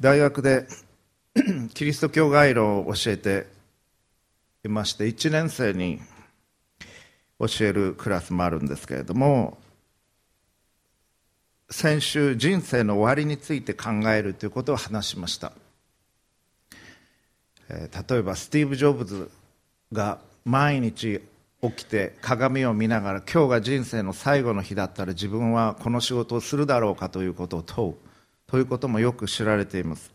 大学で キリスト教概論を教えていまして1年生に教えるクラスもあるんですけれども先週人生の終わりについて考えるということを話しました、えー、例えばスティーブ・ジョブズが毎日起きて鏡を見ながら今日が人生の最後の日だったら自分はこの仕事をするだろうかということを問う。ということもよく知られています。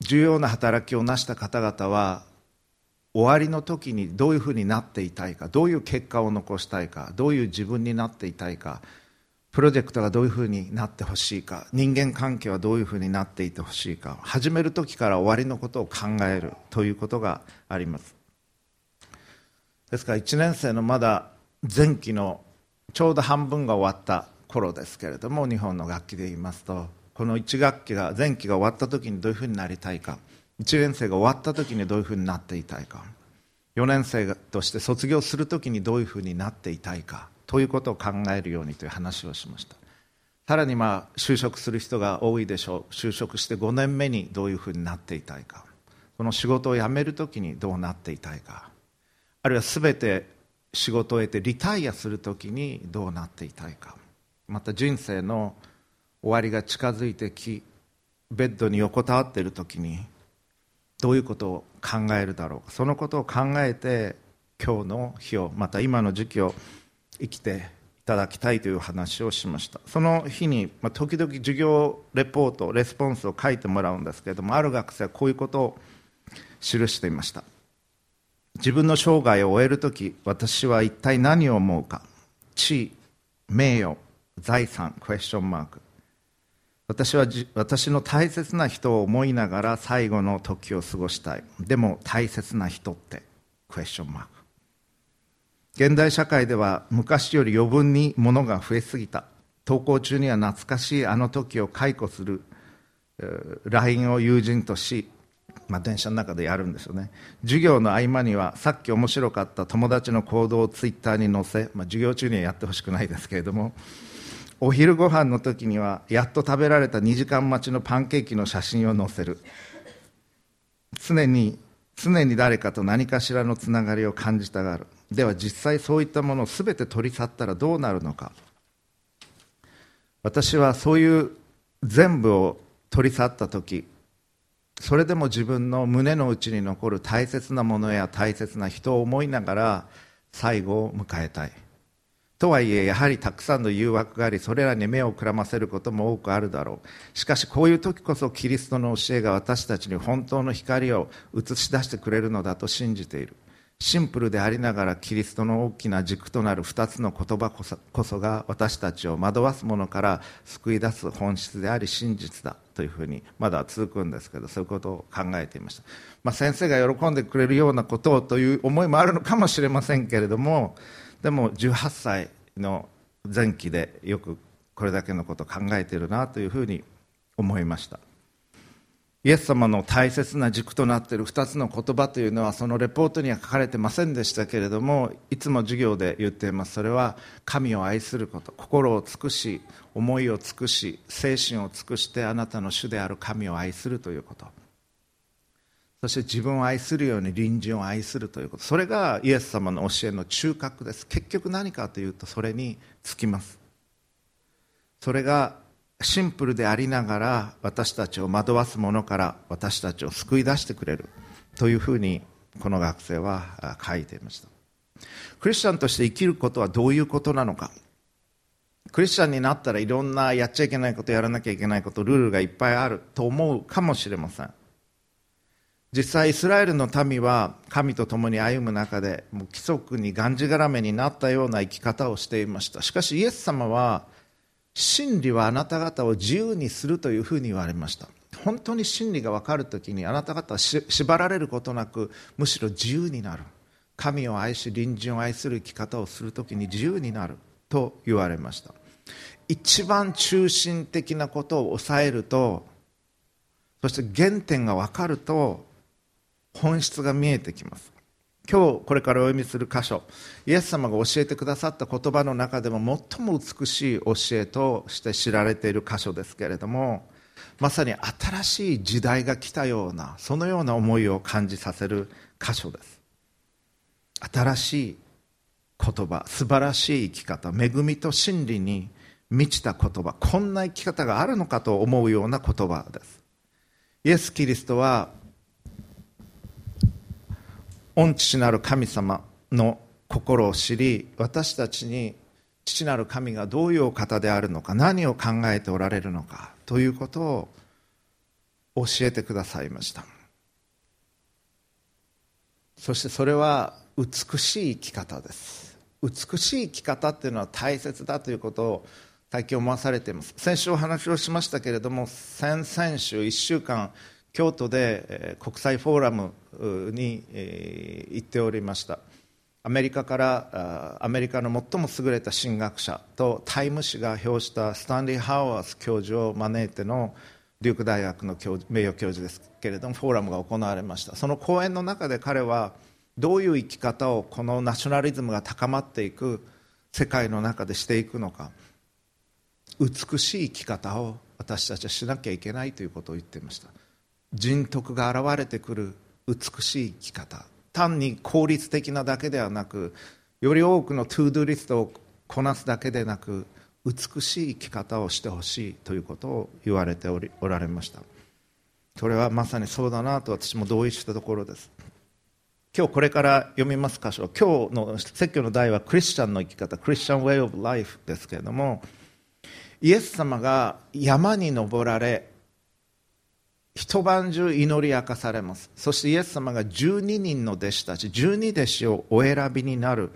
重要な働きを成した方々は終わりの時にどういうふうになっていたいかどういう結果を残したいかどういう自分になっていたいかプロジェクトがどういうふうになってほしいか人間関係はどういうふうになっていてほしいか始める時から終わりのことを考えるということがあります。ですから1年生のまだ前期のちょうど半分が終わった頃ですけれども日本の楽器で言いますとこの1学期が前期が終わった時にどういうふうになりたいか1年生が終わった時にどういうふうになっていたいか4年生として卒業する時にどういうふうになっていたいかということを考えるようにという話をしました。さらにまあ就職する人が多いでしょう。就職して5年目にどういうふうになっていたいかこの仕事を辞める時にどうなっていたいかあるいは全て仕事を得てリタイアする時にどうなっていたいか。また人生の終わりが近づいてきベッドに横たわっている時にどういうことを考えるだろうか。そのことを考えて今日の日をまた今の時期を生きていただきたいという話をしました。その日に、まあ、時々授業レポートレスポンスを書いてもらうんですけれどもある学生はこういうことを記していました。自分の生涯を終える時私は一体何を思うか。地位名誉財産クエスチョンマーク私は私の大切な人を思いながら最後の時を過ごしたい。でも大切な人ってクエスチョンマーク現代社会では昔より余分に物が増えすぎた。登校中には懐かしいあの時を解雇する LINE を友人とし、まあ、電車の中でやるんですよね。授業の合間にはさっき面白かった友達の行動をツイッターに載せ、まあ、授業中にはやってほしくないですけれどもお昼ご飯の時にはやっと食べられた2時間待ちのパンケーキの写真を載せる。常に常に誰かと何かしらのつながりを感じたがる。では実際そういったものを全て取り去ったらどうなるのか。私はそういう全部を取り去った時それでも自分の胸の内に残る大切なものや大切な人を思いながら最後を迎えたい。とはいえやはりたくさんの誘惑がありそれらに目をくらませることも多くあるだろう。しかしこういう時こそキリストの教えが私たちに本当の光を映し出してくれるのだと信じている。シンプルでありながらキリストの大きな軸となる2つの言葉こそこそが私たちを惑わすものから救い出す本質であり真実だというふうにまだ続くんですけどそういうことを考えていました、まあ、先生が喜んでくれるようなことをという思いもあるのかもしれませんけれどもでも18歳の前期でよくこれだけのことを考えているなというふうに思いました。イエス様の大切な軸となっている2つの言葉というのはそのレポートには書かれてませんでしたけれどもいつも授業で言っています。それは神を愛すること心を尽くし思いを尽くし精神を尽くしてあなたの主である神を愛するということ。そして自分を愛するように隣人を愛するということ。それがイエス様の教えの中核です。結局何かというとそれにつきます。それがシンプルでありながら私たちを惑わすものから私たちを救い出してくれる。というふうにこの学生は書いていました。クリスチャンとして生きることはどういうことなのか。クリスチャンになったらいろんなやっちゃいけないことやらなきゃいけないことルールがいっぱいあると思うかもしれません。実際イスラエルの民は神と共に歩む中でもう規則にがんじがらめになったような生き方をしていました。しかしイエス様は真理はあなた方を自由にするというふうに言われました。本当に真理が分かるときにあなた方は縛られることなくむしろ自由になる。神を愛し隣人を愛する生き方をするときに自由になる。と言われました。一番中心的なことを抑えるとそして原点が分かると本質が見えてきます。今日これからお読みする箇所イエス様が教えてくださった言葉の中でも最も美しい教えとして知られている箇所ですけれどもまさに新しい時代が来たようなそのような思いを感じさせる箇所です。新しい言葉素晴らしい生き方恵みと真理に満ちた言葉こんな生き方があるのかと思うような言葉です。イエス・キリストは御父なる神様の心を知り私たちに父なる神がどういうお方であるのか何を考えておられるのかということを教えてくださいました。そしてそれは美しい生き方です。美しい生き方っていうのは大切だということを最近思わされています。先週お話をしましたけれども先々週1週間京都で国際フォーラムに行っておりました。アメリカからアメリカの最も優れた神学者とタイム誌が表したスタンリー・ハワース教授を招いてのデューク大学の名誉教授ですけれどもフォーラムが行われました。その講演の中で彼はどういう生き方をこのナショナリズムが高まっていく世界の中でしていくのか美しい生き方を私たちはしなきゃいけないということを言っていました。人徳が現れてくる美しい生き方。単に効率的なだけではなくより多くのトゥードゥリストをこなすだけでなく美しい生き方をしてほしいということを言われておりおられました。それはまさにそうだなと私も同意したところです。今日これから読みます箇所。今日の説教の題はクリスチャンの生き方。クリスチャン・ウェイ・オブ・ライフですけれどもイエス様が山に登られ一晩中祈り明かされます。そしてイエス様が12人の弟子たち12弟子をお選びになる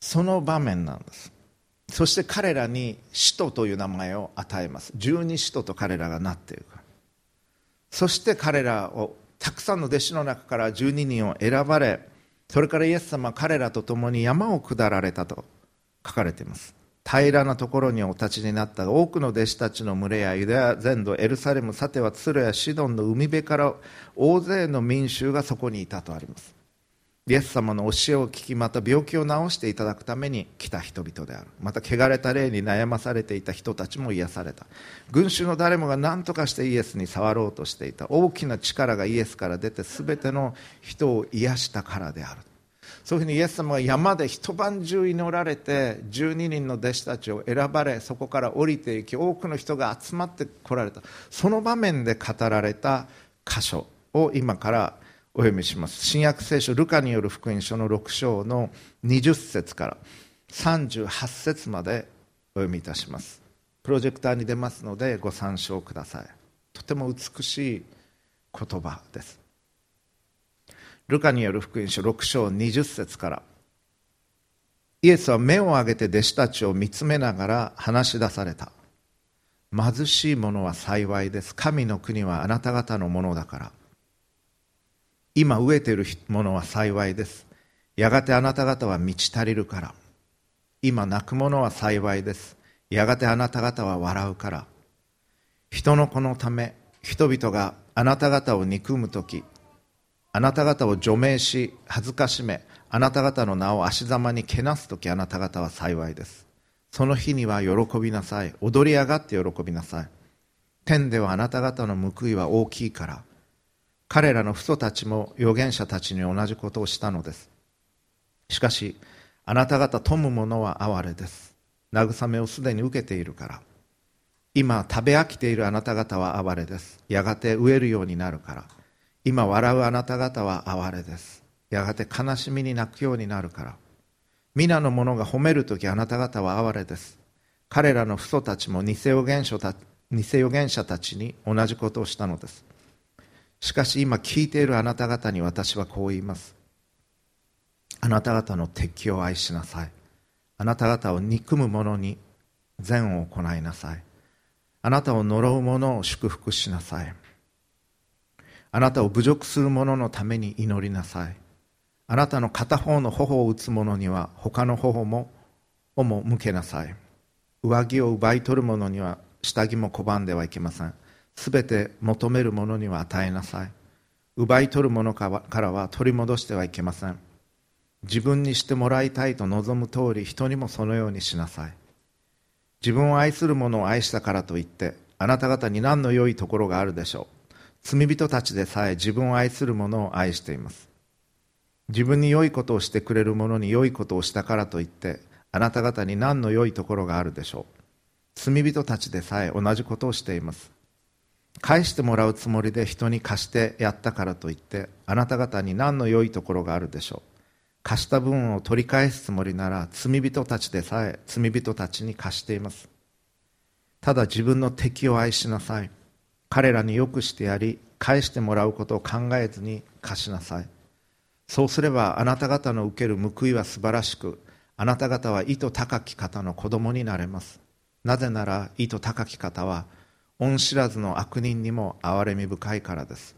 その場面なんです。そして彼らに使徒という名前を与えます。十二使徒と彼らがなっているそして彼らをたくさんの弟子の中から12人を選ばれそれからイエス様は彼らと共に山を下られたと書かれています。平らなところにお立ちになった多くの弟子たちの群れやユダヤ全土エルサレムさてはツルやシドンの海辺から大勢の民衆がそこにいたとあります。イエス様の教えを聞きまた病気を治していただくために来た人々である。また汚れた霊に悩まされていた人たちも癒された。群衆の誰もが何とかしてイエスに触ろうとしていた。大きな力がイエスから出て全ての人を癒したからである。そういうふうにイエス様が山で一晩中祈られて12人の弟子たちを選ばれそこから降りていき多くの人が集まってこられた。その場面で語られた箇所を今からお読みします。新約聖書ルカによる福音書の6章の20節から38節までお読みいたします。プロジェクターに出ますのでご参照ください。とても美しい言葉です。ルカによる福音書6章20節から。イエスは目を上げて弟子たちを見つめながら話し出された。貧しい者は幸いです。神の国はあなた方のものだから。今飢えている者は幸いです。やがてあなた方は満ち足りるから。今泣く者は幸いです。やがてあなた方は笑うから。人の子のため人々があなた方を憎む時あなた方を除名し恥ずかしめあなた方の名を足ざまにけなす時あなた方は幸いです。その日には喜びなさい。踊り上がって喜びなさい。天ではあなた方の報いは大きいから彼らの父祖たちも預言者たちに同じことをしたのです。しかしあなた方富む者は哀れです。慰めをすでに受けているから今食べ飽きているあなた方は哀れです。やがて飢えるようになるから今笑うあなた方は哀れです。やがて悲しみに泣くようになるから。皆の者が褒めるときあなた方は哀れです。彼らの父祖たちも偽預言者た偽預言者たちに同じことをしたのです。しかし今聞いているあなた方に私はこう言います。あなた方の敵を愛しなさい。あなた方を憎む者に善を行いなさい。あなたを呪う者を祝福しなさい。あなたを侮辱する者のために祈りなさい。あなたの片方の頬を打つ者には他の頬もをも向けなさい。上着を奪い取る者には下着も拒んではいけません。すべて求める者には与えなさい。奪い取る者からは取り戻してはいけません。自分にしてもらいたいと望む通り人にもそのようにしなさい。自分を愛する者を愛したからといってあなた方に何の良いところがあるでしょう。罪人たちでさえ自分を愛する者を愛しています。自分に良いことをしてくれる者に良いことをしたからといってあなた方に何の良いところがあるでしょう。罪人たちでさえ同じことをしています。返してもらうつもりで人に貸してやったからといってあなた方に何の良いところがあるでしょう。貸した分を取り返すつもりなら罪人たちでさえ罪人たちに貸しています。ただ自分の敵を愛しなさい。彼らによくしてやり返してもらうことを考えずに貸しなさい。そうすればあなた方の受ける報いは素晴らしくあなた方は意図高き方の子供になれます。なぜなら意図高き方は恩知らずの悪人にも憐れみ深いからです。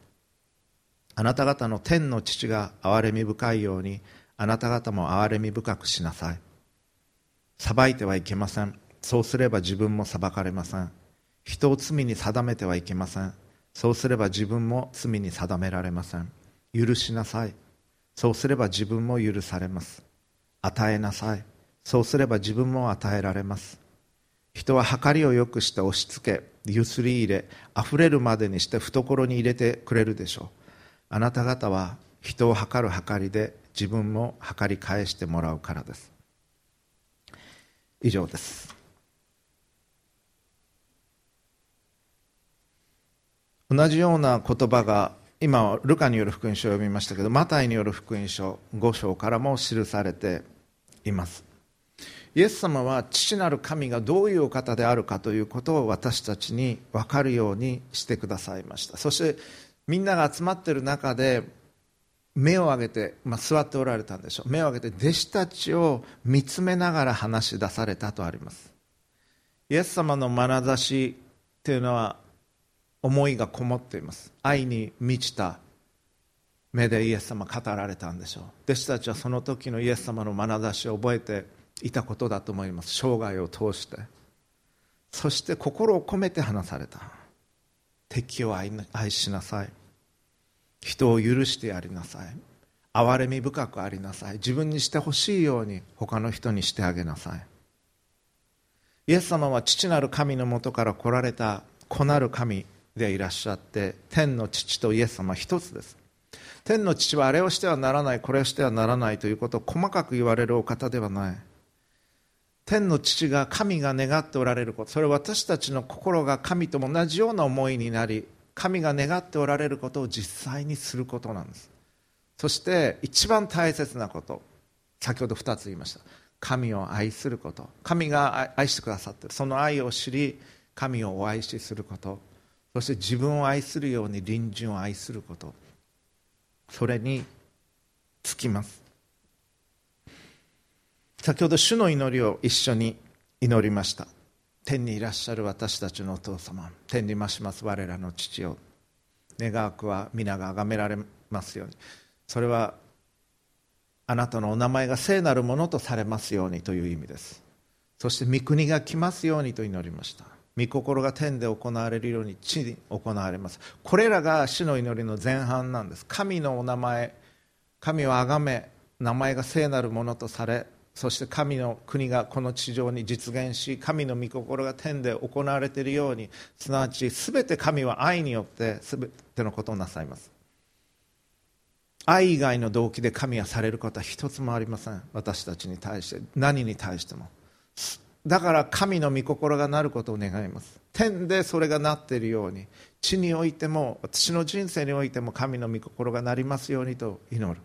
あなた方の天の父が憐れみ深いようにあなた方も憐れみ深くしなさい。裁いてはいけません。そうすれば自分も裁かれません。人を罪に定めてはいけません。そうすれば自分も罪に定められません。許しなさい。そうすれば自分も許されます。与えなさい。そうすれば自分も与えられます。人は計りをよくして押し付けゆすり入れあふれるまでにして懐に入れてくれるでしょう。あなた方は人を計る計りで自分も計り返してもらうからです。以上です。同じような言葉が今ルカによる福音書を読みましたけどマタイによる福音書5章からも記されています。イエス様は父なる神がどういうお方であるかということを私たちに分かるようにしてくださいました。そしてみんなが集まっている中で目を上げて、まあ、座っておられたんでしょう。目を上げて弟子たちを見つめながら話し出されたとあります。イエス様の眼差しというのは思いがこもっています。愛に満ちた目でイエス様語られたんでしょう。弟子たちはその時のイエス様の眼差しを覚えていたことだと思います。生涯を通して。そして心を込めて話された。敵を愛しなさい。人を許してやりなさい。憐れみ深くありなさい。自分にしてほしいように他の人にしてあげなさい。イエス様は父なる神のもとから来られた子なる神でいらっしゃって天の父とイエス様は一つです。天の父はあれをしてはならないこれをしてはならないということを細かく言われるお方ではない。天の父が神が願っておられること。それは私たちの心が神とも同じような思いになり神が願っておられることを実際にすることなんです。そして一番大切なこと。先ほど2つ言いました。神を愛すること。神が愛してくださってる。その愛を知り神をお愛しすること。そして自分を愛するように隣人を愛すること。それにつきます。先ほど主の祈りを一緒に祈りました。天にいらっしゃる私たちのお父様。天に増します。我らの父を。願わくは皆が崇められますように。それはあなたのお名前が聖なるものとされますようにという意味です。そして御国が来ますようにと祈りました。御心が天で行われるように地に行われます。これらが主の祈りの前半なんです。神のお名前神を崇め名前が聖なるものとされそして神の国がこの地上に実現し神の御心が天で行われているようにすなわち全て神は愛によって全てのことをなさいます。愛以外の動機で神はされることは一つもありません。私たちに対して何に対しても。だから神の御心がなることを願います。天でそれがなっているように地においても私の人生においても神の御心がなりますようにと祈る。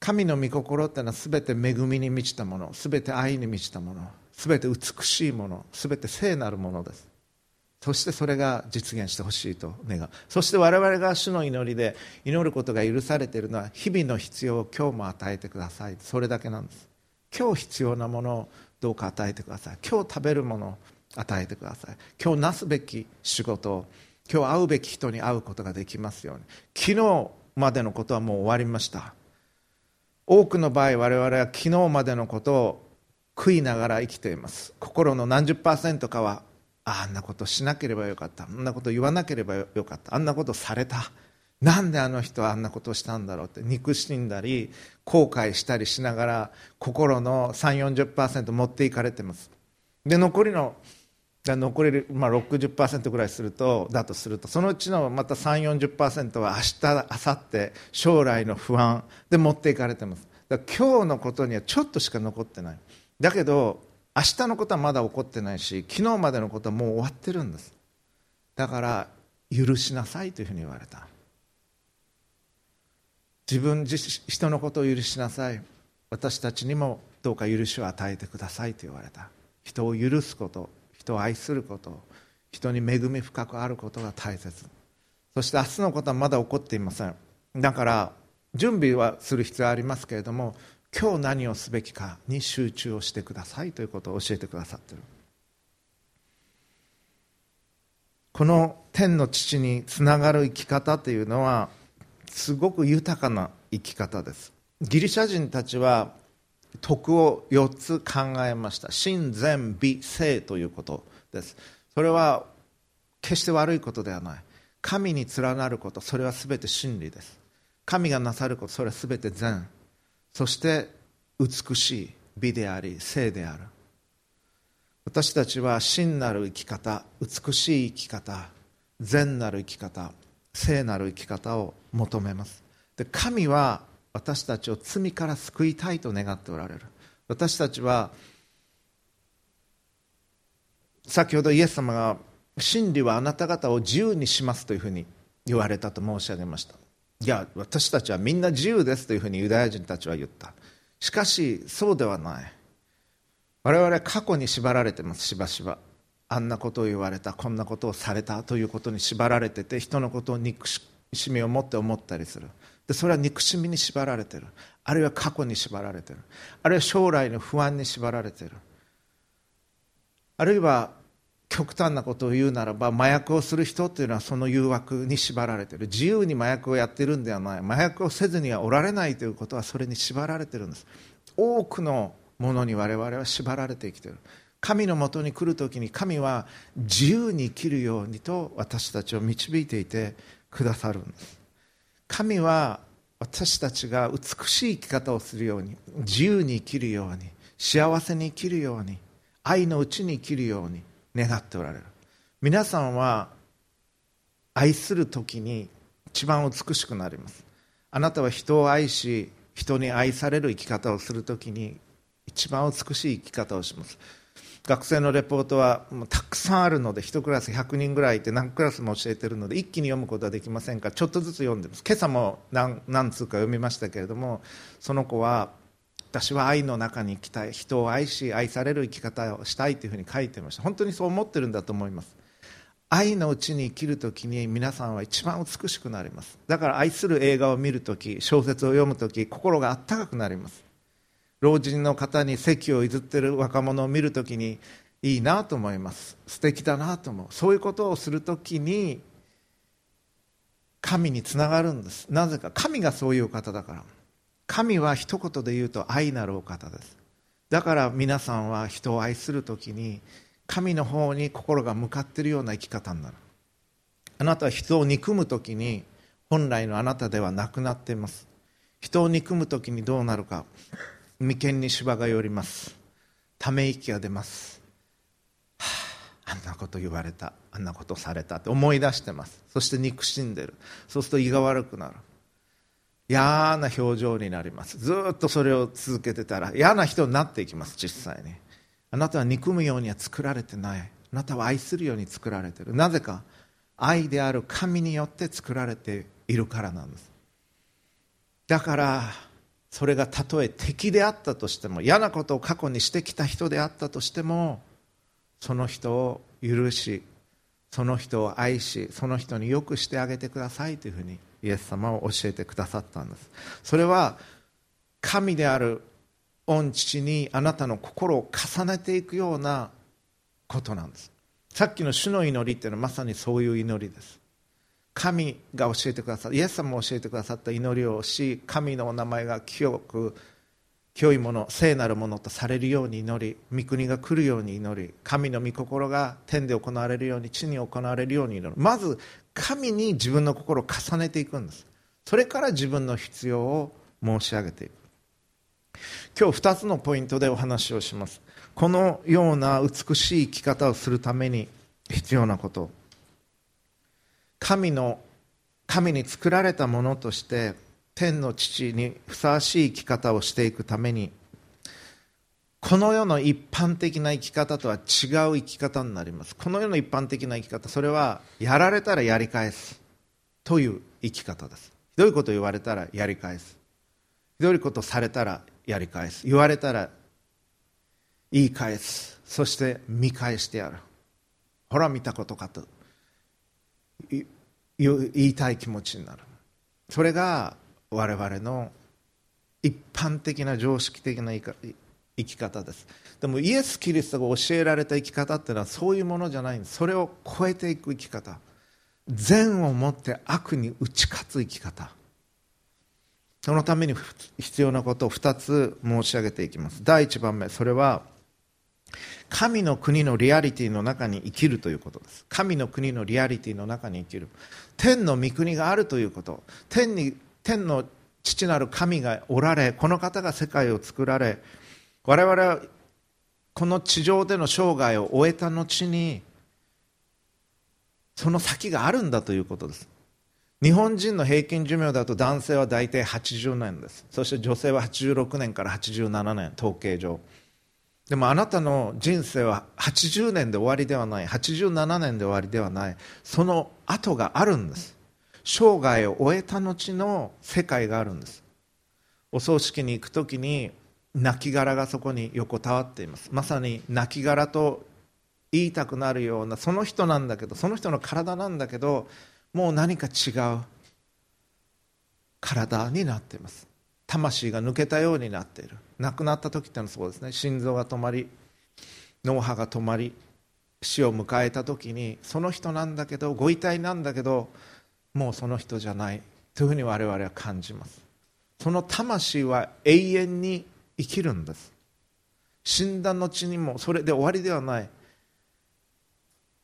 神の御心っていうのは全て恵みに満ちたもの全て愛に満ちたもの全て美しいもの全て聖なるものです。そしてそれが実現してほしいと願う。そして我々が主の祈りで祈ることが許されているのは日々の必要を今日も与えてください。それだけなんです。今日必要なものをどうか与えてください。今日食べるものを与えてください。今日なすべき仕事を今日会うべき人に会うことができますように。昨日までのことはもう終わりました。多くの場合我々は昨日までのことを悔いながら生きています。心の何十パーセントかはあんなことしなければよかった。あんなこと言わなければよかった。あんなことされた。なんであの人はあんなことをしたんだろうって憎しんだり後悔したりしながら心の340%持っていかれてます。で残りの残り、まあ、60%ぐらいするとだとするとそのうちのまた340%は明日明後日将来の不安で持っていかれてます。だ今日のことにはちょっとしか残ってない。だけど明日のことはまだ起こってないし昨日までのことはもう終わってるんです。だから許しなさいというふうに言われた。自分自人のことを許しなさい。私たちにもどうか許しを与えてくださいと言われた。人を許すこと人を愛すること人に恵み深くあることが大切。そして明日のことはまだ起こっていません。だから準備はする必要はありますけれども今日何をすべきかに集中をしてくださいということを教えてくださっている。この天の父につながる生き方というのはすごく豊かな生き方です。ギリシャ人たちは徳を4つ考えました。真善美性ということです。それは決して悪いことではない。神に連なることそれは全て真理です。神がなさることそれは全て善。そして美しい美であり性である。私たちは真なる生き方美しい生き方善なる生き方聖なる生き方を求めます。で神は私たちを罪から救いたいと願っておられる。私たちは先ほどイエス様が真理はあなた方を自由にしますというふうに言われたと申し上げました。いや私たちはみんな自由ですというふうにユダヤ人たちは言った。しかしそうではない。我々は過去に縛られてますしばしば。あんなことを言われたこんなことをされたということに縛られてて人のことを憎しみを持って思ったりする。でそれは憎しみに縛られてる。あるいは過去に縛られてる。あるいは将来の不安に縛られてる。あるいは極端なことを言うならば麻薬をする人というのはその誘惑に縛られている。自由に麻薬をやっているんではない。麻薬をせずにはおられないということはそれに縛られているんです。多くのものに我々は縛られて生きている。神のもとに来るときに神は自由に生きるようにと私たちを導いていてくださるんです。神は私たちが美しい生き方をするように自由に生きるように幸せに生きるように愛のうちに生きるように願っておられる。皆さんは愛する時に一番美しくなります。あなたは人を愛し人に愛される生き方をする時に一番美しい生き方をします。学生のレポートはたくさんあるので1クラス100人ぐらいいて何クラスも教えているので一気に読むことはできませんか？らちょっとずつ読んでます。今朝も何何通か読みましたけれどもその子は私は愛の中に生きたい人を愛し愛される生き方をしたいというふうに書いてました。本当にそう思っているんだと思います。愛のうちに生きるときに皆さんは一番美しくなります。だから愛する映画を見るとき小説を読むとき心があったかくなります。老人の方に席を譲っている若者を見るときにいいなと思います。素敵だなと思う。そういうことをするときに神につながるんです。なぜか。神がそういう方だから。神は一言で言うと愛なるお方です。だから皆さんは人を愛するときに神の方に心が向かっているような生き方になる。あなたは人を憎むときに本来のあなたではなくなっています。人を憎むときにどうなるか。眉間に芝が寄ります。ため息が出ます、はあ、あんなこと言われた。あんなことされた。って思い出してます。そして憎しんでる。そうすると胃が悪くなる。嫌な表情になります。ずっとそれを続けてたら嫌な人になっていきます実際に。あなたは憎むようには作られてない。あなたは愛するように作られてる。なぜか愛である神によって作られているからなんです。だからそれがたとえ敵であったとしても嫌なことを過去にしてきた人であったとしてもその人を許しその人を愛しその人によくしてあげてくださいというふうにイエス様を教えてくださったんです。それは神である御父にあなたの心を重ねていくようなことなんです。さっきの主の祈りっていうのはまさにそういう祈りです。神が教えてくださったイエス様も教えてくださった祈りをし神のお名前が清く清いもの聖なるものとされるように祈り御国が来るように祈り神の御心が天で行われるように地に行われるように祈る。まず神に自分の心を重ねていくんです。それから自分の必要を申し上げていく。今日2つのポイントでお話をします。このような美しい生き方をするために必要なこと。神の神に作られたものとして天の父にふさわしい生き方をしていくためにこの世の一般的な生き方とは違う生き方になります。この世の一般的な生き方それはやられたらやり返すという生き方です。ひどいこと言われたらやり返す。ひどいことされたらやり返す。言われたら言い返す。そして見返してやる。ほら見たことかと。言いたい気持ちになるそれが我々の一般的な常識的な生き方ですでもイエス・キリストが教えられた生き方っていうのはそういうものじゃないんですそれを超えていく生き方善をもって悪に打ち勝つ生き方そのために必要なことを2つ申し上げていきます第1番目それは神の国のリアリティの中に生きるということです。神の国のリアリティの中に生きる。天の御国があるということ。天に天の父なる神がおられこの方が世界を作られ我々はこの地上での生涯を終えた後にその先があるんだということです。日本人の平均寿命だと男性は大体80年です。そして女性は86年から87年統計上。でもあなたの人生は80年で終わりではない。87年で終わりではない。その後があるんです。生涯を終えた後の世界があるんです。お葬式に行く時に亡骸がそこに横たわっています。まさに亡骸と言いたくなるようなその人なんだけどその人の体なんだけどもう何か違う。体になっています。魂が抜けたようになっている。亡くなった時ってのはそうですね。心臓が止まり脳波が止まり死を迎えた時にその人なんだけどご遺体なんだけどもうその人じゃない。というふうに我々は感じます。その魂は永遠に生きるんです。死んだ後にもそれで終わりではない。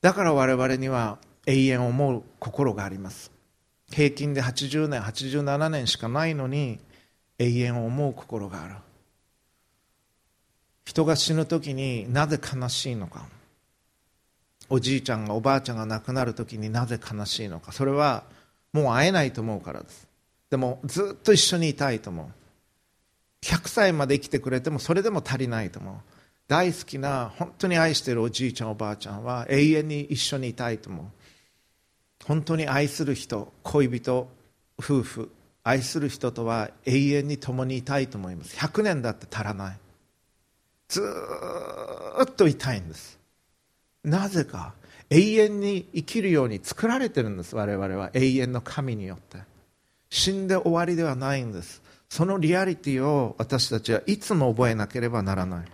だから我々には永遠を思う心があります。平均で80年87年しかないのに永遠を思う心がある。人が死ぬ時になぜ悲しいのか。おじいちゃんがおばあちゃんが亡くなる時になぜ悲しいのか。それはもう会えないと思うからです。でもずっと一緒にいたいと思う。100歳まで生きてくれてもそれでも足りないと思う。大好きな本当に愛しているおじいちゃんおばあちゃんは永遠に一緒にいたいと思う。本当に愛する人恋人夫婦愛する人とは永遠に共にいたいと思います。100年だって足らない。ずっといたいんです。なぜか永遠に生きるように作られてるんです。我々は。永遠の神によって。死んで終わりではないんです。そのリアリティを私たちはいつも覚えなければならない。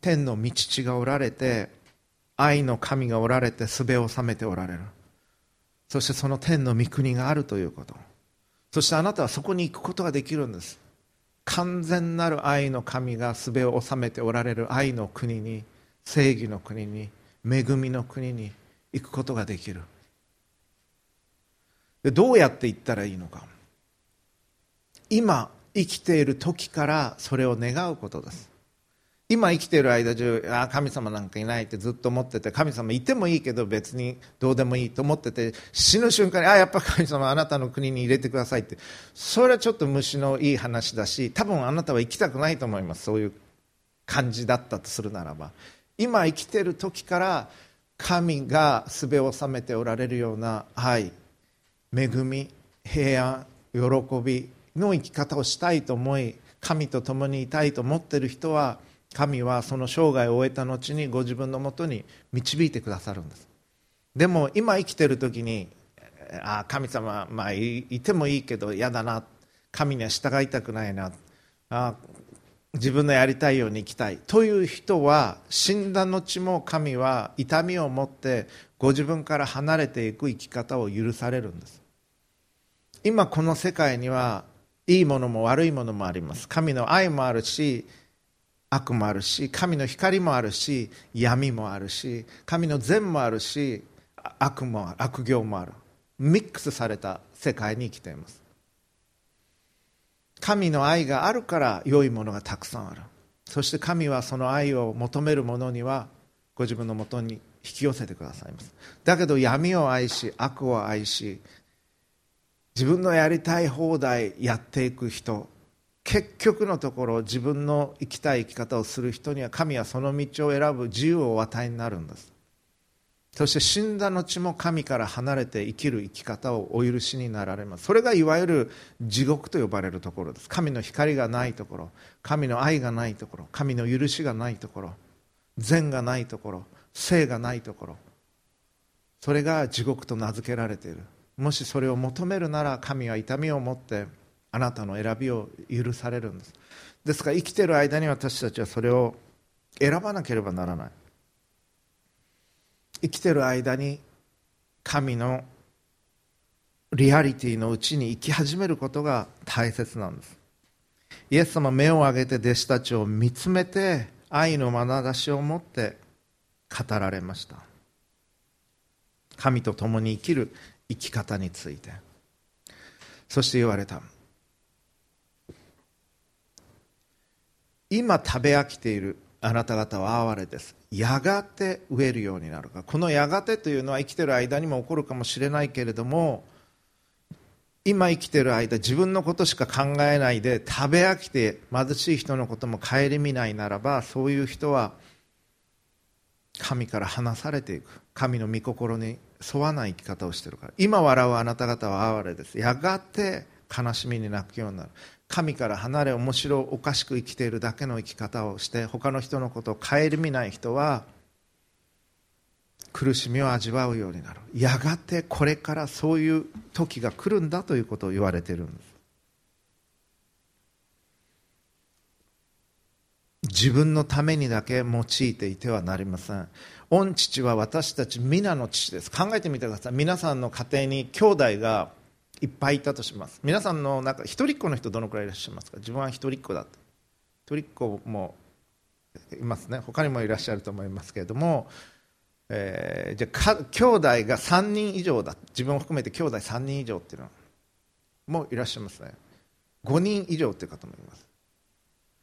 天の御父がおられて愛の神がおられてすべを収めておられる。そしてその天の御国があるということ。そしてあなたはそこに行くことができるんです。完全なる愛の神がすべを収めておられる愛の国に正義の国に恵みの国に行くことができる。でどうやって行ったらいいのか。今生きている時からそれを願うことです。今生きている間中あ神様なんかいないってずっと思ってて神様いてもいいけど別にどうでもいいと思ってて死ぬ瞬間にあやっぱ神様あなたの国に入れてくださいって。それはちょっと虫のいい話だし多分あなたは生きたくないと思います。そういう感じだったとするならば。今生きている時から神がすべを収めておられるような愛恵み平安喜びの生き方をしたいと思い神と共にいたいと思っている人は神はその生涯を終えた後にご自分のもとに導いてくださるんです。でも今生きてる時にあ神様、まあ、いてもいいけど嫌だな。神には従いたくないな。あ自分のやりたいように生きたい。という人は死んだ後も神は痛みを持ってご自分から離れていく生き方を許されるんです。今この世界にはいいものも悪いものもあります。神の愛もあるし悪もあるし神の光もあるし闇もあるし神の善もあるし悪も悪行もある。ミックスされた世界に生きています。神の愛があるから良いものがたくさんある。そして神はその愛を求める者にはご自分のもとに引き寄せてくださいます。だけど闇を愛し悪を愛し自分のやりたい放題やっていく人結局のところ自分の生きたい生き方をする人には神はその道を選ぶ自由をお与えになるんです。そして死んだ後も神から離れて生きる生き方をお許しになられます。それがいわゆる地獄と呼ばれるところです。神の光がないところ神の愛がないところ神の許しがないところ善がないところ性がないところ。それが地獄と名付けられている。もしそれを求めるなら神は痛みを持ってあなたの選びを許されるんです。ですから生きてる間に私たちはそれを選ばなければならない。生きてる間に神のリアリティのうちに生き始めることが大切なんです。イエス様目を上げて弟子たちを見つめて愛の眼差しを持って語られました。神と共に生きる生き方について。そして言われた。今食べ飽きているあなた方は哀れです。やがて飢えるようになるか。このやがてというのは生きている間にも起こるかもしれないけれども今生きている間自分のことしか考えないで食べ飽きて貧しい人のことも顧みないならばそういう人は神から離されていく。神の御心に沿わない生き方をしているから。今笑うあなた方は哀れです。やがて悲しみに泣くようになる。神から離れ面白おかしく生きているだけの生き方をして他の人のことを顧みない人は苦しみを味わうようになる。やがてこれからそういう時が来るんだということを言われてるんです。自分のためにだけ用いていてはなりません。御父は私たち皆の父です。考えてみてください。皆さんの家庭に兄弟がいっぱいいたとします。皆さんの中一人っ子の人どのくらいいらっしゃいますか？自分は一人っ子だと。一人っ子もいますね。他にもいらっしゃると思いますけれども、えー、じゃあ兄弟が3人以上だ。自分を含めて兄弟3人以上っていうのもいらっしゃいますね。5人以上っていう方もいます。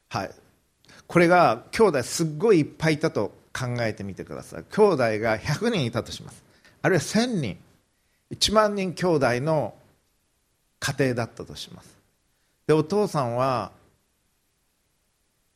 はい。これが兄弟すっごいいっぱいいたと考えてみてください。兄弟が100人いたとします。あるいは1000人。1万人兄弟の家庭だったとします。でお父さんは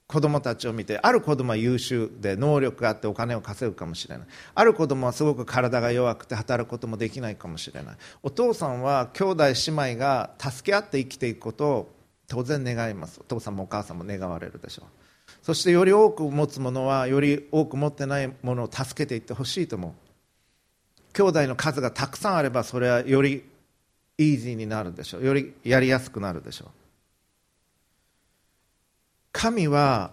子供たちを見てある子供は優秀で能力があってお金を稼ぐかもしれない。ある子供はすごく体が弱くて働くこともできないかもしれない。お父さんは兄弟姉妹が助け合って生きていくことを当然願います。お父さんもお母さんも願われるでしょう。そしてより多く持つものはより多く持ってないものを助けていってほしいと思う。兄弟の数がたくさんあればそれはよりイージーになるでしょう。よりやりやすくなるでしょう。神は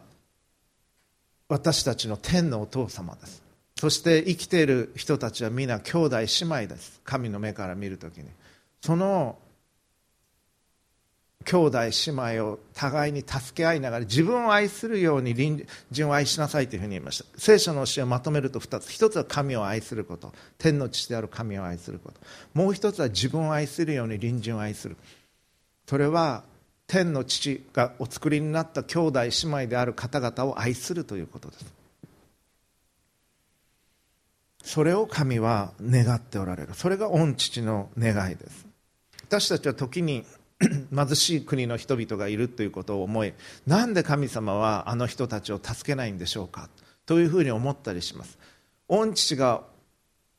私たちの天のお父様です。そして生きている人たちは皆兄弟姉妹です。神の目から見るときに。その兄弟姉妹を互いに助け合いながら自分を愛するように隣人を愛しなさいというふうに言いました。聖書の教えをまとめると2つ。1つは神を愛すること。天の父である神を愛すること。もう1つは自分を愛するように隣人を愛する。それは天の父がお作りになった兄弟姉妹である方々を愛するということです。それを神は願っておられる。それが御父の願いです。私たちは時に 貧しい国の人々がいるということを思いなんで神様はあの人たちを助けないんでしょうか？というふうに思ったりします。御父が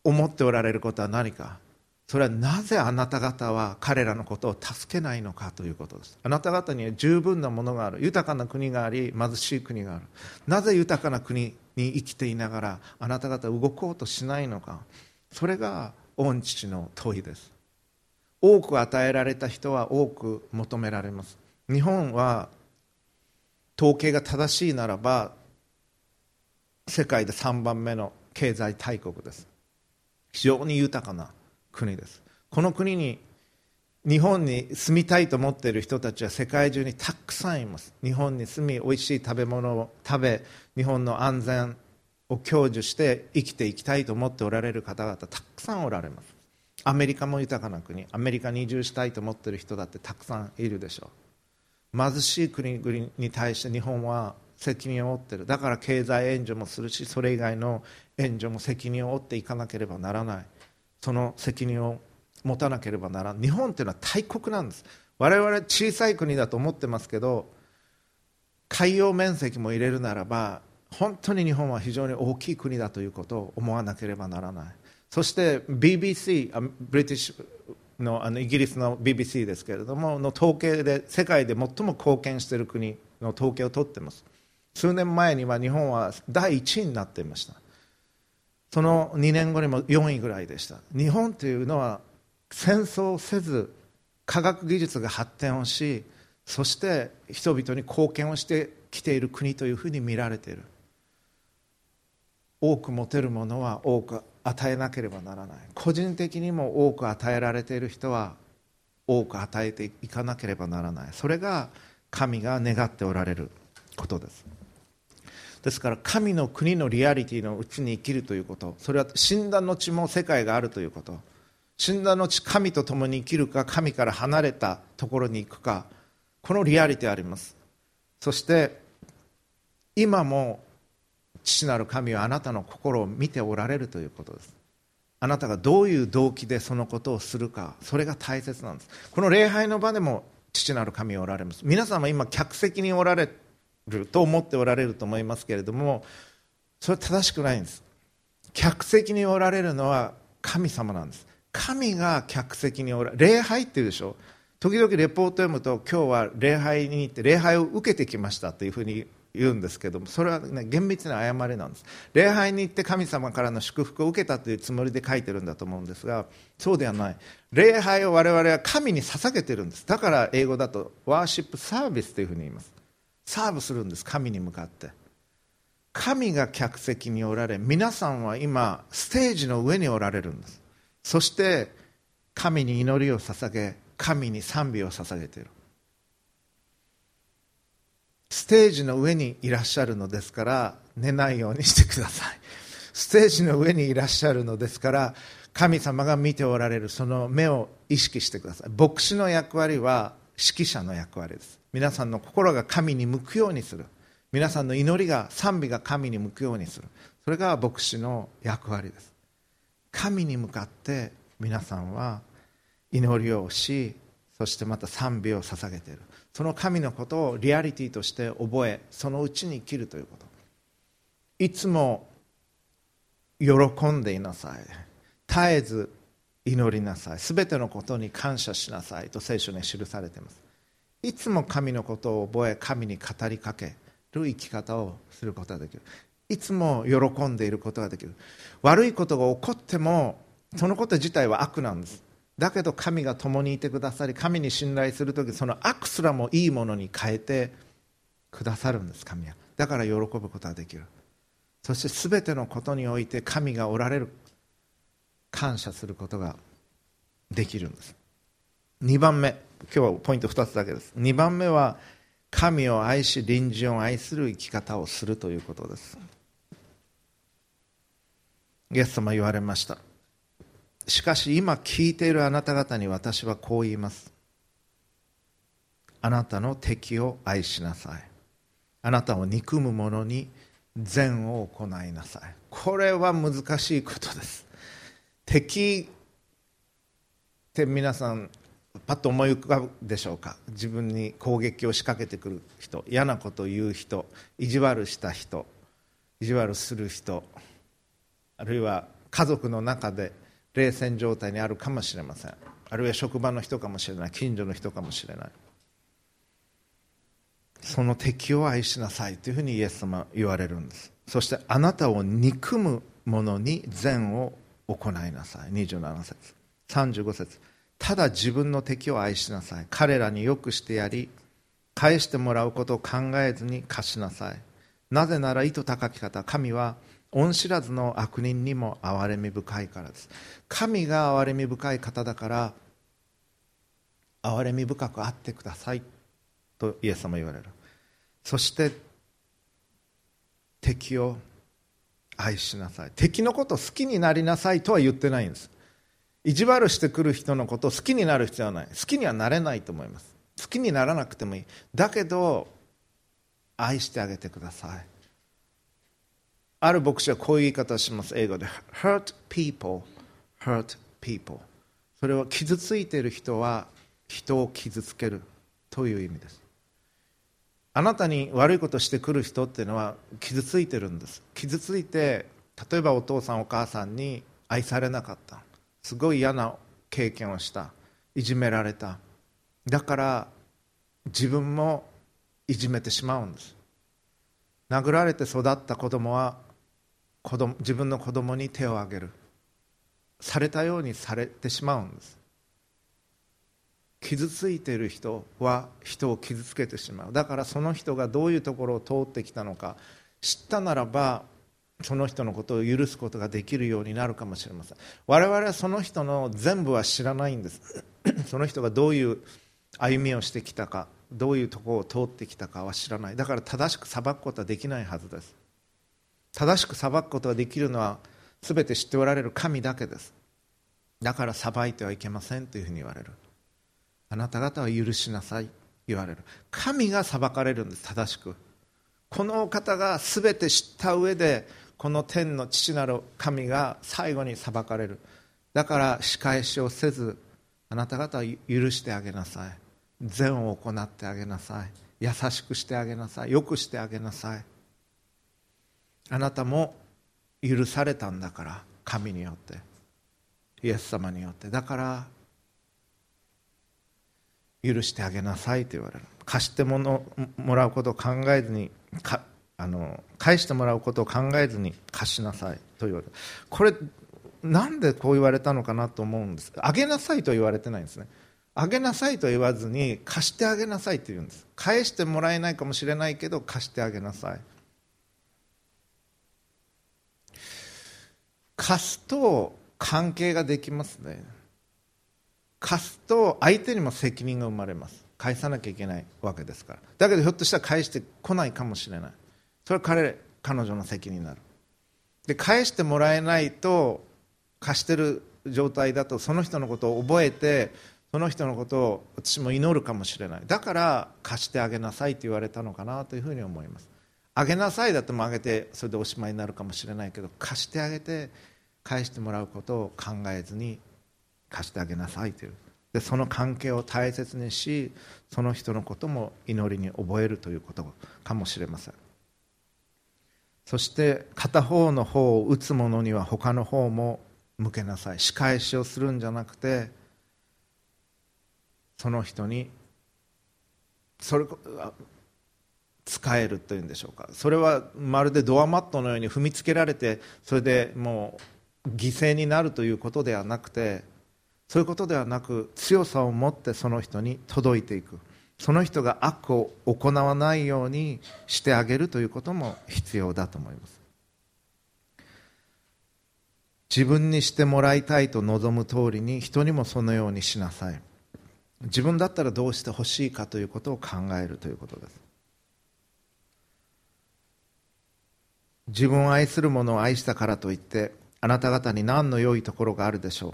思っておられることは何か？それはなぜあなた方は彼らのことを助けないのかということです。あなた方には十分なものがある。豊かな国があり貧しい国がある。なぜ豊かな国に生きていながらあなた方動こうとしないのか？それが御父の問いです。多く与えられた人は多く求められます。日本は統計が正しいならば世界で3番目の経済大国です。非常に豊かな国です。この国に日本に住みたいと思っている人たちは世界中にたくさんいます。日本に住みおいしい食べ物を食べ日本の安全を享受して生きていきたいと思っておられる方々たくさんおられます。アメリカも豊かな国アメリカに移住したいと思っている人だってたくさんいるでしょう。貧しい国々に対して日本は責任を負っている。だから経済援助もするしそれ以外の援助も責任を負っていかなければならない。その責任を持たなければならない日本というのは大国なんです。我々小さい国だと思ってますけど海洋面積も入れるならば本当に日本は非常に大きい国だということを思わなければならない。そして BBC ブリティッシュのあのイギリスの BBC ですけれどもの統計で世界で最も貢献している国の統計を取っています。数年前には日本は第1位になっていました。その2年後にも4位ぐらいでした。日本というのは戦争をせず科学技術が発展をしそして人々に貢献をしてきている国というふうに見られている。多く持てるものは多く与えなければならない。個人的にも多く与えられている人は多く与えていかなければならない。それが神が願っておられることです。ですから神の国のリアリティのうちに生きるということ。それは死んだ後も世界があるということ。死んだ後神と共に生きるか神から離れたところに行くか。このリアリティあります。そして今も父なる神はあなたの心を見ておられるということです。あなたがどういう動機でそのことをするかそれが大切なんです。この礼拝の場でも父なる神はおられます。皆様今客席におられると思っておられると思いますけれどもそれは正しくないんです。客席におられるのは神様なんです。神が客席におら礼拝っていうでしょ。時々レポート読むと今日は礼拝に行って礼拝を受けてきましたというふうに言うんですけどもそれは、ね、厳密な誤りなんです。礼拝に行って神様からの祝福を受けたというつもりで書いてるんだと思うんですがそうではない。礼拝を我々は神に捧げてるんです。だから英語だとワーシップサービスというふうに言います。サーブするんです。神に向かって。神が客席におられ皆さんは今ステージの上におられるんです。そして神に祈りを捧げ神に賛美を捧げている。ステージの上にいらっしゃるのですから寝ないようにしてください。ステージの上にいらっしゃるのですから神様が見ておられるその目を意識してください。牧師の役割は指揮者の役割です。皆さんの心が神に向くようにする。皆さんの祈りが賛美が神に向くようにする。それが牧師の役割です。神に向かって皆さんは祈りをしそしてまた賛美を捧げている。その神のことをリアリティとして覚えそのうちに生きるということ。いつも喜んでいなさい。絶えず祈りなさい。すべてのことに感謝しなさい。と聖書に記されています。いつも神のことを覚え神に語りかける生き方をすることができる。いつも喜んでいることができる。悪いことが起こってもそのこと自体は悪なんです。だけど神が共にいてくださり神に信頼する時その悪すらもいいものに変えてくださるんです神は。だから喜ぶことができる。そして全てのことにおいて神がおられる感謝することができるんです。2番目。今日はポイント2つだけです。2番目は神を愛し隣人を愛する生き方をするということです。イエス様言われました。しかし今聞いているあなた方に私はこう言います。あなたの敵を愛しなさい。あなたを憎む者に善を行いなさい。これは難しいことです。敵って皆さんパッと思い浮かぶでしょうか？自分に攻撃を仕掛けてくる人嫌なことを言う人意地悪した人意地悪する人あるいは家族の中で冷戦状態にあるかもしれません。あるいは職場の人かもしれない。近所の人かもしれない。その敵を愛しなさいというふうにイエス様は言われるんです。そしてあなたを憎む者に善を行いなさい。27節。35節。ただ自分の敵を愛しなさい。彼らによくしてやり返してもらうことを考えずに貸しなさい。なぜなら意図高き方。神は恩知らずの悪人にも憐れみ深いからです。神が憐れみ深い方だから憐れみ深くあってください。とイエス様言われる。そして敵を愛しなさい。敵のことを好きになりなさい。とは言ってないんです。意地悪してくる人のことを好きになる必要はない。好きにはなれないと思います。好きにならなくてもいい。だけど愛してあげてください。ある牧師はこういう言い方をします。英語で。Hurt people hurt people. それは傷ついている人は人を傷つけるという意味です。あなたに悪いことしてくる人っていうのは傷ついてるんです。傷ついて例えばお父さんお母さんに愛されなかった。すごい嫌な経験をした。いじめられた。だから自分もいじめてしまうんです。殴られて育った子供は子供自分の子供に手を挙げる。されたようにされてしまうんです。傷ついている人は人を傷つけてしまう。だからその人がどういうところを通ってきたのか知ったならばその人のことを許すことができるようになるかもしれません。我々はその人の全部は知らないんです。その人がどういう歩みをしてきたかどういうところを通ってきたかは知らない。だから正しく裁くことはできないはずです。正しく裁くことができるのは全て知っておられる神だけです。だから裁いてはいけませんというふうに言われる。あなた方は許しなさい言われる。神が裁かれるんです正しく。この方が全て知った上でこの天の父なる神が最後に裁かれる。だから仕返しをせずあなた方は許してあげなさい。善を行ってあげなさい。優しくしてあげなさい。よくしてあげなさい。あなたも許されたんだから神によってイエス様によって。だから許してあげなさいと言われる。貸してものもらうことを考えずにかあの返してもらうことを考えずに貸しなさいと言われる。これなんでこう言われたのかなと思うんです。あげなさいと言われてないんですね。あげなさいと言わずに貸してあげなさいと言うんです。返してもらえないかもしれないけど貸してあげなさい。貸すと関係ができますね。貸すと相手にも責任が生まれます。返さなきゃいけないわけですから。だけどひょっとしたら返してこないかもしれない。それは彼彼女の責任になる。で返してもらえないと貸してる状態だとその人のことを覚えてその人のことを私も祈るかもしれない。だから貸してあげなさいと言われたのかなというふうに思います。あげなさいだともあげてそれでおしまいになるかもしれないけど貸してあげて返してもらうことを考えずに貸してあげなさいという。でその関係を大切にしその人のことも祈りに覚えるということかもしれません。そして片方の方を打つ者には他の方も向けなさい。仕返しをするんじゃなくてその人にそれ使えるというんでしょうか。それはまるでドアマットのように踏みつけられてそれでもう犠牲になるということではなくてそういうことではなく強さを持ってその人に届いていく。その人が悪を行わないようにしてあげるということも必要だと思います。自分にしてもらいたいと望む通りに人にもそのようにしなさい。自分だったらどうしてほしいかということを考えるということです。自分を愛する者を愛したからといってあなた方に何の良いところがあるでしょう？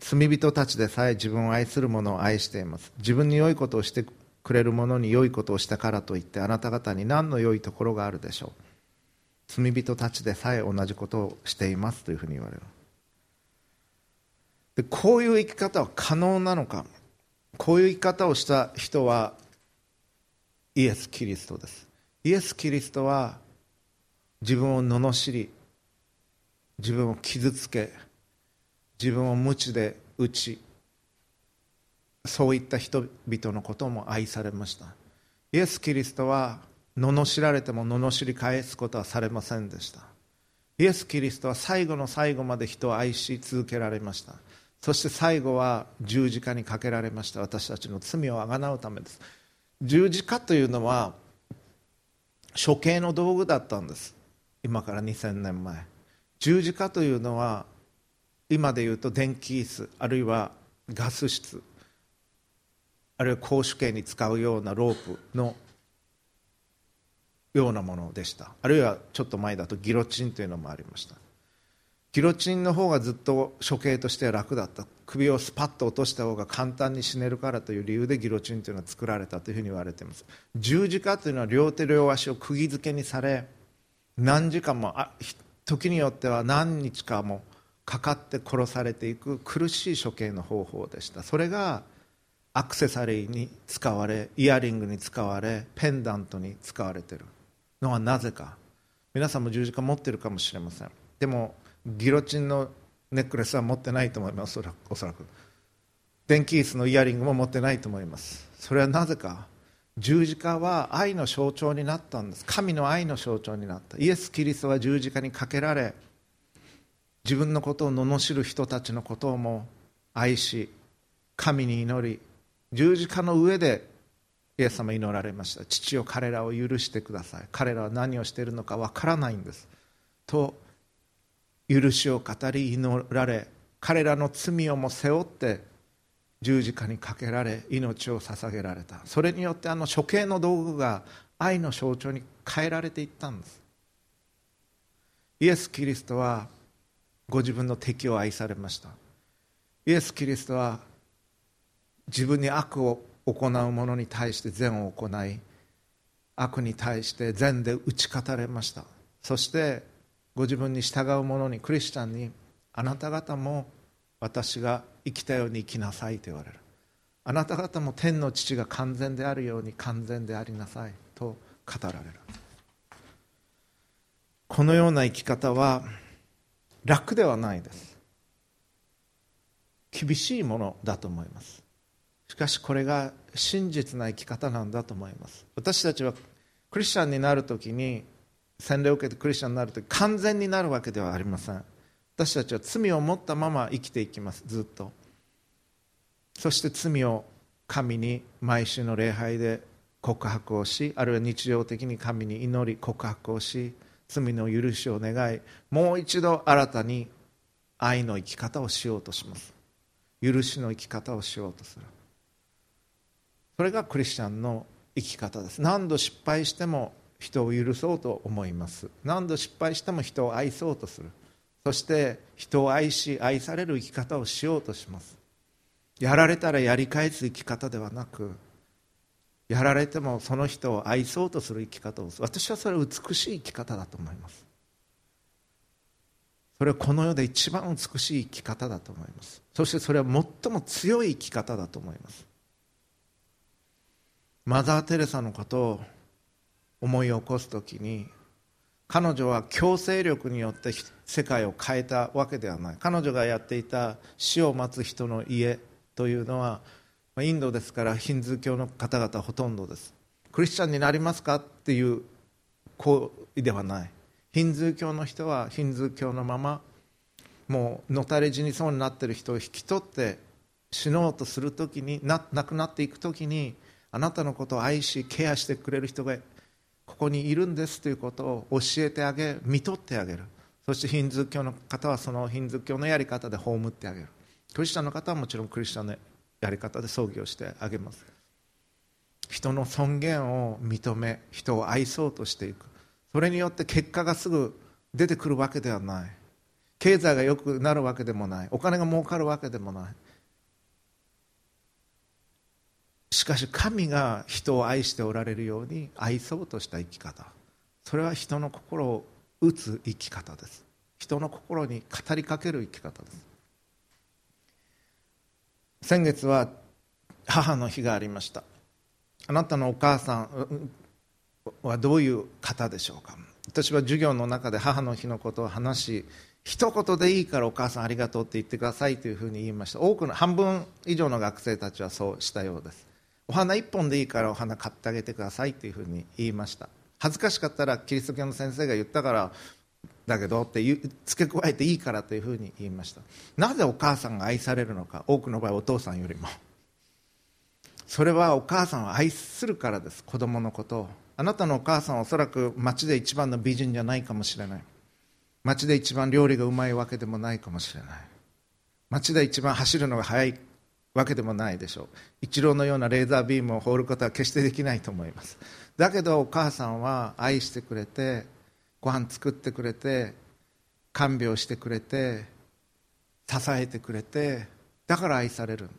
罪人たちでさえ自分を愛する者を愛しています。自分に良いことをしてくれる者に良いことをしたからといってあなた方に何の良いところがあるでしょう？罪人たちでさえ同じことをしていますというふうに言われる。でこういう生き方は可能なのか？こういう生き方をした人はイエス・キリストです。イエス・キリストは自分を罵り自分を傷つけ自分を無知で打ちそういった人々のことも愛されました。イエス・キリストは罵られても罵り返すことはされませんでした。イエス・キリストは最後の最後まで人を愛し続けられました。そして最後は十字架にかけられました。私たちの罪をあがなうためです。十字架というのは処刑の道具だったんです。今から2000年前。十字架というのは今でいうと電気椅子あるいはガス室あるいは公主刑に使うようなロープのようなものでした。あるいはちょっと前だとギロチンというのもありました。ギロチンの方がずっと処刑としては楽だった。首をスパッと落とした方が簡単に死ねるからという理由でギロチンというのは作られたというふうに言われています。十字架というのは両手両足を釘付けにされ何時間も時によっては何日かもかかって殺されていく苦しい処刑の方法でした。それがアクセサリーに使われイヤリングに使われペンダントに使われているのはなぜか。皆さんも十字架持ってるかもしれません。でもギロチンのネックレスは持ってないと思いますおそらく。電気椅子のイヤリングも持ってないと思います。それはなぜか十字架は愛の象徴になったんです。神の愛の象徴になった。イエス・キリストは十字架にかけられ自分のことを罵る人たちのことをも愛し神に祈り十字架の上でイエス様祈られました。父を彼らを許してください。彼らは何をしているのかわからないんです。と許しを語り祈られ彼らの罪をも背負って十字架にかけられ命を捧げられた。それによってあの処刑の道具が愛の象徴に変えられていったんです。イエス・キリストはご自分の敵を愛されました。イエス・キリストは自分に悪を行う者に対して善を行い悪に対して善で打ち勝たれました。そしてご自分に従う者にクリスチャンにあなた方も私が生きたように生きなさいと言われる。あなた方も天の父が完全であるように完全でありなさいと語られる。このような生き方は楽ではないです。厳しいものだと思います。しかしこれが真実な生き方なんだと思います。私たちはクリスチャンになるときに洗礼を受けてクリスチャンになると完全になるわけではありません。私たちは罪を持ったまま生きていきます。ずっと。そして罪を神に毎週の礼拝で告白をしあるいは日常的に神に祈り告白をし罪の許しを願いもう一度新たに愛の生き方をしようとします。許しの生き方をしようとする。それがクリスチャンの生き方です。何度失敗しても人を許そうと思います。何度失敗しても人を愛そうとする。そして人を愛し愛される生き方をしようとします。やられたらやり返す生き方ではなくやられてもその人を愛そうとする生き方を私はそれは美しい生き方だと思います。それはこの世で一番美しい生き方だと思います。そしてそれは最も強い生き方だと思います。マザー・テレサのことを思い起こす時に彼女は強制力によって世界を変えたわけではない。彼女がやっていた死を待つ人の家というのはインドですからヒンズー教の方々ほとんどです。クリスチャンになりますかっていう行為ではないヒンズー教の人はヒンズー教のままもうのたれ死にそうになっている人を引き取って死のうとする時に亡くなっていく時にあなたのことを愛しケアしてくれる人がここにいるんですということを教えてあげ見とってあげる。そしてヒンズー教の方はそのヒンズー教のやり方で葬ってあげる。クリスチャンの方はもちろんクリスチャンのやり方で葬儀をしてあげます。人の尊厳を認め人を愛そうとしていく。それによって結果がすぐ出てくるわけではない。経済が良くなるわけでもない。お金が儲かるわけでもない。しかし神が人を愛しておられるように愛そうとした生き方。それは人の心を打つ生き方です。人の心に語りかける生き方です。先月は母の日がありました。あなたのお母さんはどういう方でしょうか？私は授業の中で母の日のことを話し一言でいいからお母さんありがとうって言ってくださいというふうに言いました。多くの半分以上の学生たちはそうしたようです。お花1本でいいからお花買ってあげてくださいというふうに言いました。恥ずかしかったらキリスト教の先生が言ったからだけどって付け加えていいからというふうに言いました。なぜお母さんが愛されるのか多くの場合お父さんよりも。それはお母さんを愛するからです子供のことを。あなたのお母さんはおそらく町で一番の美人じゃないかもしれない。町で一番料理がうまいわけでもないかもしれない。町で一番走るのが速いわけでもないでしょう。一郎のようなレーザービームを放ることは決してできないと思います。だけどお母さんは愛してくれてご飯作ってくれて看病してくれて支えてくれてだから愛されるんで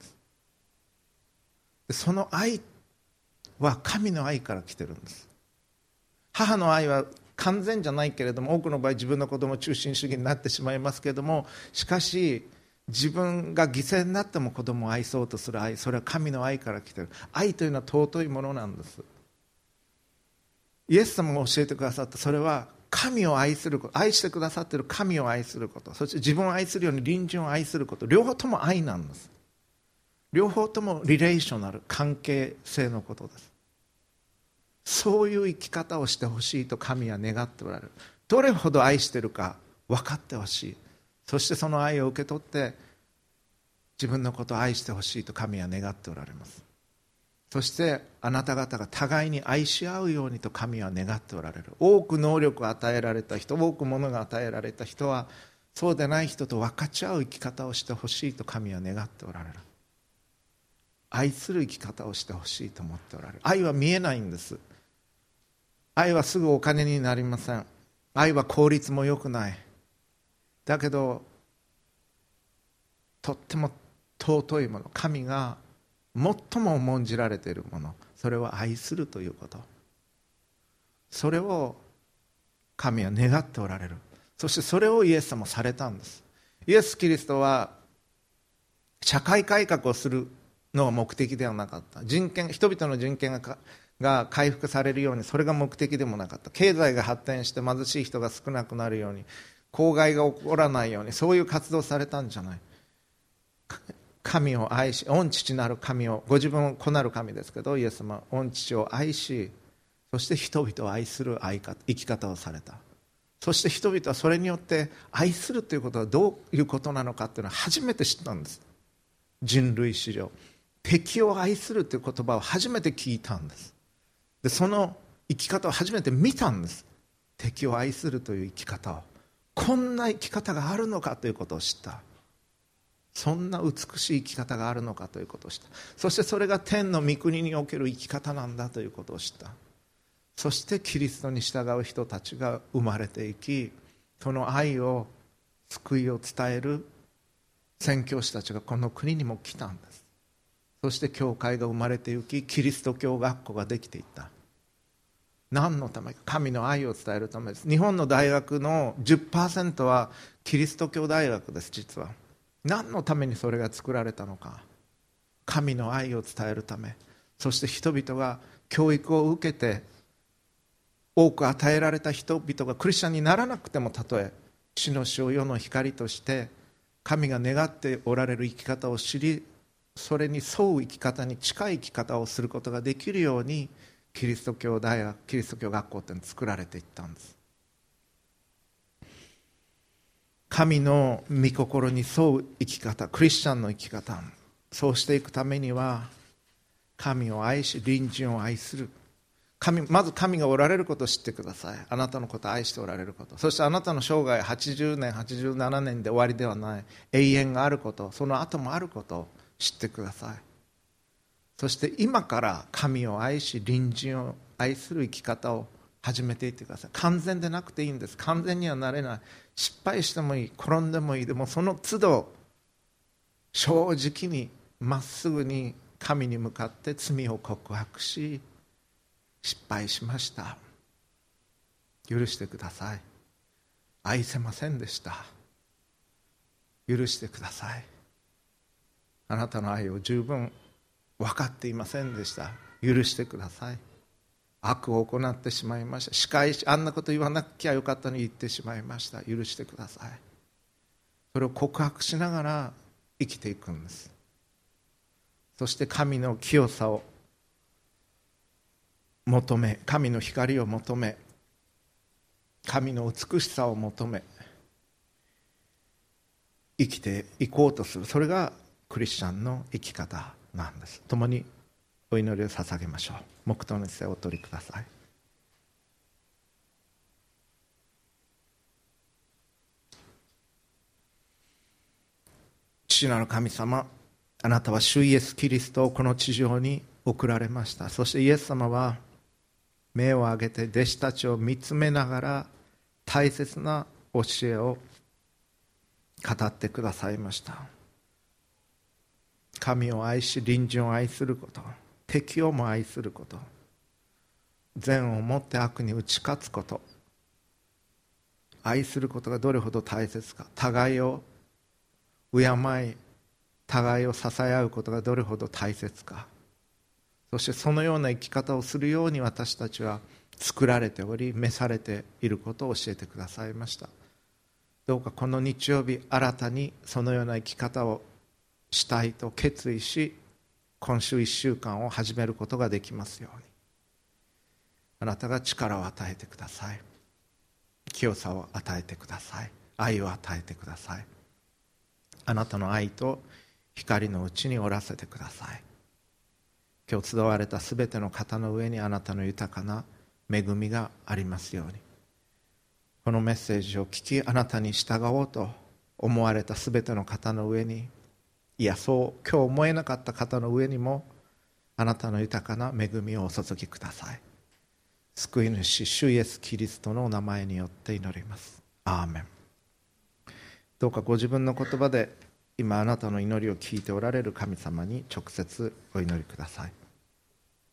す。その愛は神の愛から来てるんです。母の愛は完全じゃないけれども多くの場合自分の子供中心主義になってしまいますけれどもしかし自分が犠牲になっても子供を愛そうとする愛それは神の愛から来てる。愛というのは尊いものなんです。イエス様が教えてくださったそれは神を愛すること愛してくださっている神を愛することそして自分を愛するように隣人を愛すること両方とも愛なんです。両方ともリレーショナル関係性のことです。そういう生き方をしてほしいと神は願っておられる。どれほど愛してるか分かってほしい。そしてその愛を受け取って自分のことを愛してほしいと神は願っておられます。そしてあなた方が互いに愛し合うようにと神は願っておられる。多く能力を与えられた人多くものが与えられた人はそうでない人と分かち合う生き方をしてほしいと神は願っておられる。愛する生き方をしてほしいと思っておられる。愛は見えないんです。愛はすぐお金になりません。愛は効率も良くない。だけどとっても尊いもの。神が最も重んじられているもの。それは愛するということ。それを神は願っておられる。そしてそれをイエス様されたんです。イエス・キリストは社会改革をするのが目的ではなかった。人権人々の人権がが回復されるようにそれが目的でもなかった。経済が発展して貧しい人が少なくなるように公害が起こらないようにそういう活動されたんじゃない。神を愛し御父なる神をご自分を子なる神ですけどイエス様御父を愛しそして人々を愛する生き方をされた。そして人々はそれによって愛するということはどういうことなのかというのは初めて知ったんです。人類史上。敵を愛するという言葉を初めて聞いたんです。でその生き方を初めて見たんです。敵を愛するという生き方を。こんな生き方があるのかということを知った。そんな美しい生き方があるのかということを知った。そしてそれが天の御国における生き方なんだということを知った。そしてキリストに従う人たちが生まれていきその愛を救いを伝える宣教師たちがこの国にも来たんです。そして教会が生まれていきキリスト教学校ができていった。何のためか。神の愛を伝えるためです。日本の大学の10%はキリスト教大学です実は。何のためにそれが作られたのか。神の愛を伝えるため。そして人々が教育を受けて多く与えられた人々がクリスチャンにならなくてもたとえ死の死を世の光として神が願っておられる生き方を知りそれに沿う生き方に近い生き方をすることができるようにキリスト教大学キリスト教学校っての作られていったんです。神の御心に沿う生き方クリスチャンの生き方そうしていくためには神を愛し隣人を愛する。神まず神がおられることを知ってください。あなたのことを愛しておられること。そしてあなたの生涯80年87年で終わりではない。永遠があること。その後もあることを知ってください。そして今から神を愛し隣人を愛する生き方を始めていってください。完全でなくていいんです。完全にはなれない。失敗してもいい転んでもいいでもその都度正直にまっすぐに神に向かって罪を告白し失敗しました。許してください。愛せませんでした。許してください。あなたの愛を十分分かっていませんでした。許してください。悪を行ってしまいました。仕返しあんなこと言わなきゃよかったのに言ってしまいました。許してください。それを告白しながら生きていくんです。そして神の清さを求め神の光を求め神の美しさを求め生きていこうとする。それがクリスチャンの生き方なんです。共にお祈りを捧げましょう。黙祷の姿勢をお取りください。父なる神様あなたは主イエス・キリストをこの地上に送られました。そしてイエス様は目を上げて弟子たちを見つめながら大切な教えを語ってくださいました。神を愛し隣人を愛すること。敵をも愛すること。善をもって悪に打ち勝つこと。愛することがどれほど大切か。互いを敬い互いを支え合うことがどれほど大切か。そしてそのような生き方をするように私たちは作られており召されていることを教えてくださいました。どうかこの日曜日新たにそのような生き方をしたいと決意し今週1週間を始めることができますように。あなたが力を与えてください。清さを与えてください。愛を与えてください。あなたの愛と光のうちにおらせてください。今日集われたすべての方の上にあなたの豊かな恵みがありますように。このメッセージを聞きあなたに従おうと思われたすべての方の上にいやそう今日思えなかった方の上にもあなたの豊かな恵みをお注ぎください。救い主主イエス・キリストのお名前によって祈ります。アーメン。どうかご自分の言葉で今あなたの祈りを聞いておられる神様に直接お祈りください。